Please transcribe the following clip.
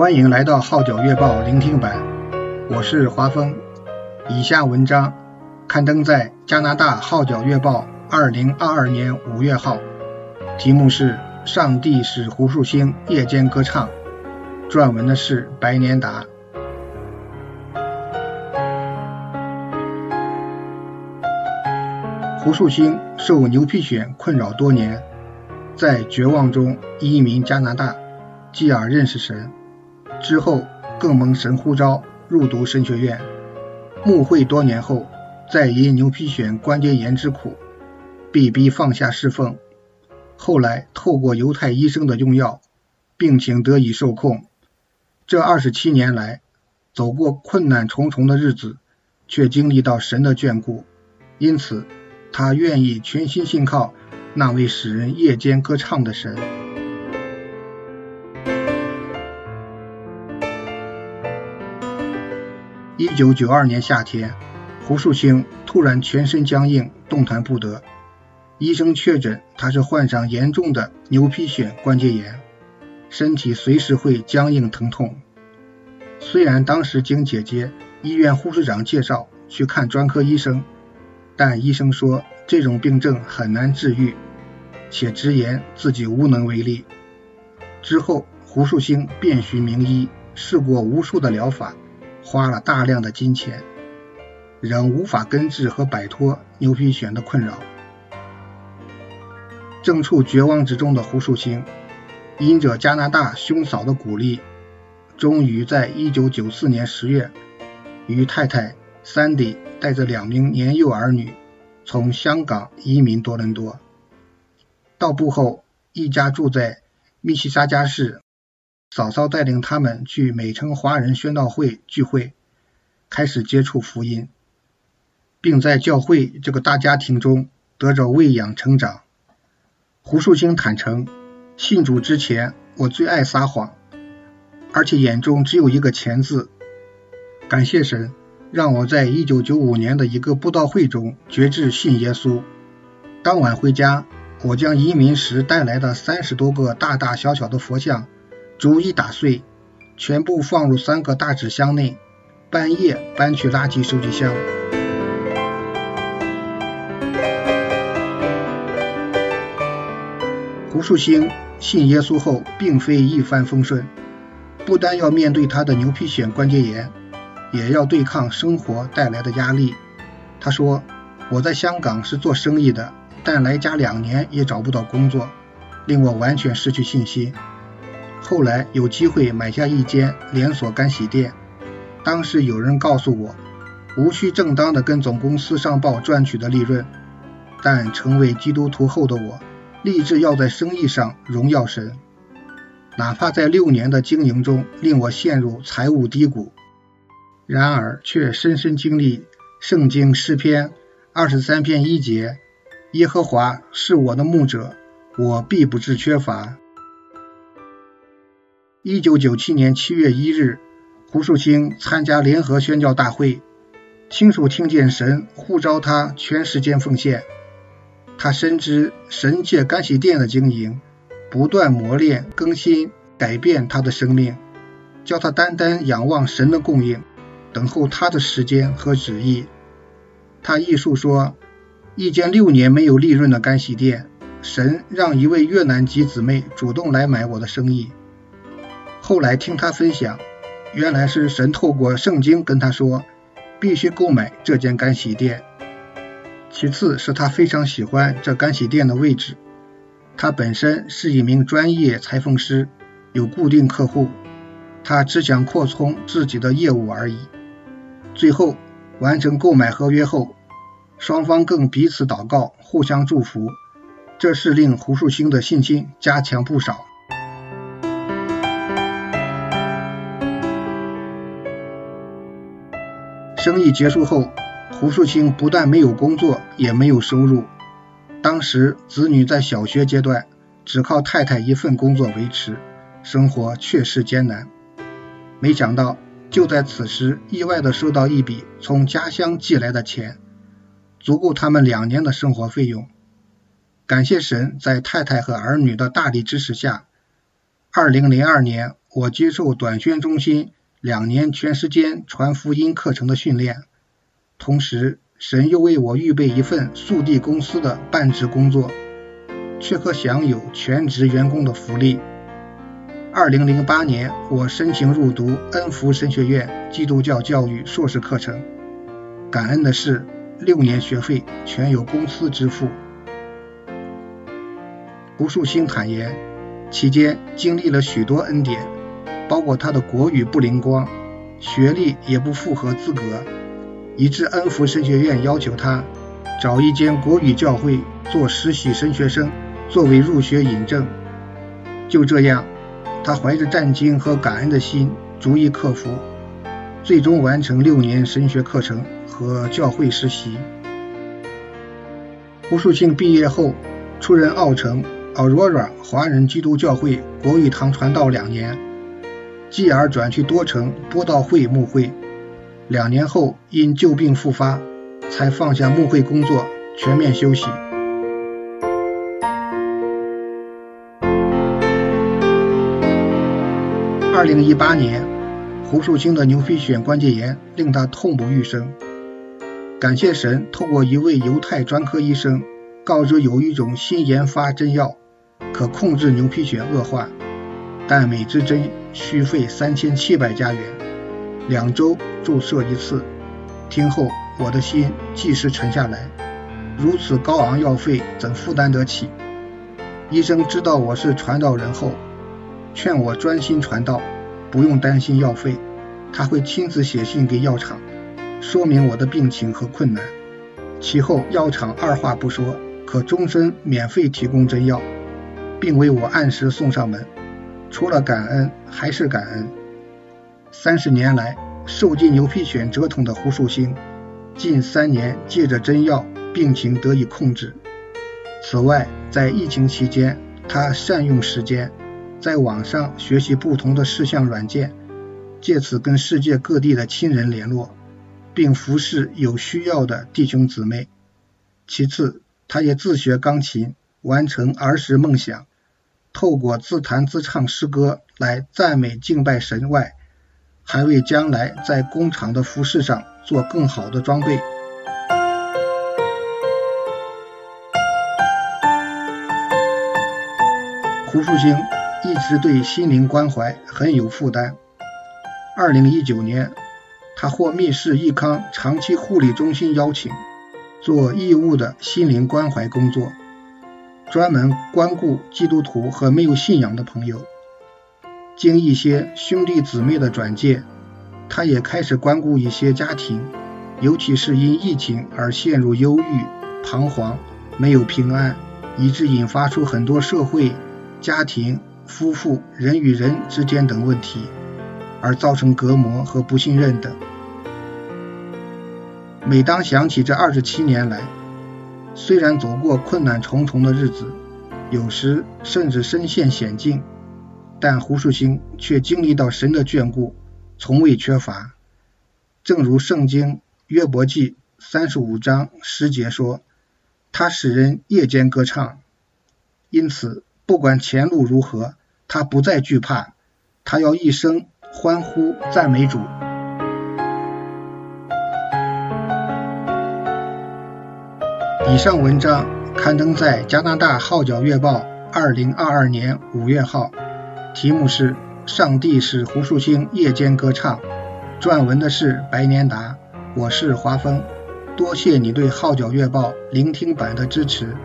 欢迎来到《号角月报》聆听版，我是华峰。以下文章刊登在加拿大《号角月报》二零二二年五月号，题目是《上帝使胡树兴夜间歌唱》，撰文的是白年达。胡树兴受牛皮癣困扰多年，在绝望中移民加拿大，继而认识神，之后更蒙神呼召入读神学院。牧会多年后，再因牛皮癣关节炎之苦，被逼放下侍奉。后来透过犹太医生的用药，病情得以受控。这二十七年来，走过困难重重的日子，却经历到神的眷顾，因此。他愿意全心信靠那位使人夜间歌唱的神。一九九二年夏天，胡树兴突然全身僵硬，动弹不得。医生确诊他是患上严重的牛皮癣关节炎，身体随时会僵硬疼痛。虽然当时经姐姐、医院护士长介绍去看专科医生。但医生说这种病症很难治愈，且直言自己无能为力。之后，胡树兴遍寻名医，试过无数的疗法，花了大量的金钱，仍无法根治和摆脱牛皮癣的困扰。正处绝望之中的胡树清，因着加拿大兄嫂的鼓励，终于在1994年10月，与太太 Sandy 带着两名年幼儿女从香港移民多伦多。到埗后，一家住在密西沙加市，嫂嫂带领他们去美城华人宣道会聚会，开始接触福音，并在教会这个大家庭中得着喂养成长。胡树兴坦诚，信主之前，我最爱撒谎，而且眼中只有一个钱字。感谢神。让我在一九九五年的一个布道会中决志信耶稣。当晚回家，我将移民时带来的三十多个大大小小的佛像逐一打碎，全部放入三个大纸箱内，半夜搬去垃圾收集箱。胡树兴信耶稣后，并非一帆风顺，不但要面对他的牛皮癣关节炎。也要对抗生活带来的压力。他说：“我在香港是做生意的，但来家两年也找不到工作，令我完全失去信心。后来有机会买下一间连锁干洗店，当时有人告诉我，无需正当的跟总公司上报赚取的利润。但成为基督徒后的我，立志要在生意上荣耀神，哪怕在六年的经营中令我陷入财务低谷。”然而，却深深经历圣经诗篇二十三篇一节：“耶和华是我的牧者，我必不致缺乏。”一九九七年七月一日，胡树清参加联合宣教大会，清楚听见神呼召他全时间奉献。他深知神借干洗店的经营，不断磨练、更新、改变他的生命，教他单单仰望神的供应。等候他的时间和旨意。他忆述说，一间六年没有利润的干洗店，神让一位越南籍姊妹主动来买我的生意。后来听他分享，原来是神透过圣经跟他说，必须购买这间干洗店。其次是他非常喜欢这干洗店的位置，他本身是一名专业裁缝师，有固定客户，他只想扩充自己的业务而已。最后完成购买合约后，双方更彼此祷告，互相祝福，这是令胡树兴的信心加强不少。生意结束后，胡树清不但没有工作，也没有收入。当时子女在小学阶段，只靠太太一份工作维持，生活确实艰难。没想到。就在此时，意外的收到一笔从家乡寄来的钱，足够他们两年的生活费用。感谢神，在太太和儿女的大力支持下，二零零二年我接受短宣中心两年全时间传福音课程的训练，同时神又为我预备一份速递公司的半职工作，却可享有全职员工的福利。二零零八年，我申请入读恩福神学院基督教教育硕士课程，感恩的是，六年学费全由公司支付。胡树兴坦言，期间经历了许多恩典，包括他的国语不灵光，学历也不符合资格，以致恩福神学院要求他找一间国语教会做实习神学生，作为入学引证。就这样，他怀着战兢和感恩的心，逐一克服，最终完成六年神学课程和教会实习。胡树庆毕业后出任奥城。Aurora 华人基督教会国语堂传道两年，继而转去多城播道会牧会。两年后因旧病复发，才放下牧会工作，全面休息。二零一八年，胡树清的牛皮癣关节炎令他痛不欲生。感谢神，透过一位犹太专科医生告知有一种新研发针药。可控制牛皮癣恶化，但每支针需费三千七百加元，两周注射一次。听后，我的心即时沉下来。如此高昂药费怎负担得起？医生知道我是传道人后，劝我专心传道，不用担心药费，他会亲自写信给药厂，说明我的病情和困难。其后药厂二话不说，可终身免费提供针药。并为我按时送上门，除了感恩还是感恩。三十年来受尽牛皮癣折腾的胡树兴，近三年借着针药病情得以控制。此外，在疫情期间，他善用时间，在网上学习不同的视像软件，借此跟世界各地的亲人联络，并服侍有需要的弟兄姊妹。其次，他也自学钢琴，完成儿时梦想。透过自弹自唱诗歌来赞美敬拜神外，还为将来在工厂的服饰上做更好的装备。胡树兴一直对心灵关怀很有负担。二零一九年，他获密室益康长期护理中心邀请，做义务的心灵关怀工作。专门关顾基督徒和没有信仰的朋友。经一些兄弟姊妹的转介，他也开始关顾一些家庭，尤其是因疫情而陷入忧郁、彷徨、没有平安，以致引发出很多社会、家庭、夫妇、人与人之间等问题，而造成隔膜和不信任等。每当想起这二十七年来，虽然走过困难重重的日子，有时甚至身陷险境，但胡树兴却经历到神的眷顾，从未缺乏。正如圣经约伯记三十五章十节说：“他使人夜间歌唱。”因此，不管前路如何，他不再惧怕，他要一生欢呼赞美主。以上文章刊登在加拿大号角月报二零二二年五月号，题目是《上帝使胡树清夜间歌唱》，撰文的是白年达，我是华峰，多谢你对号角月报聆听版的支持。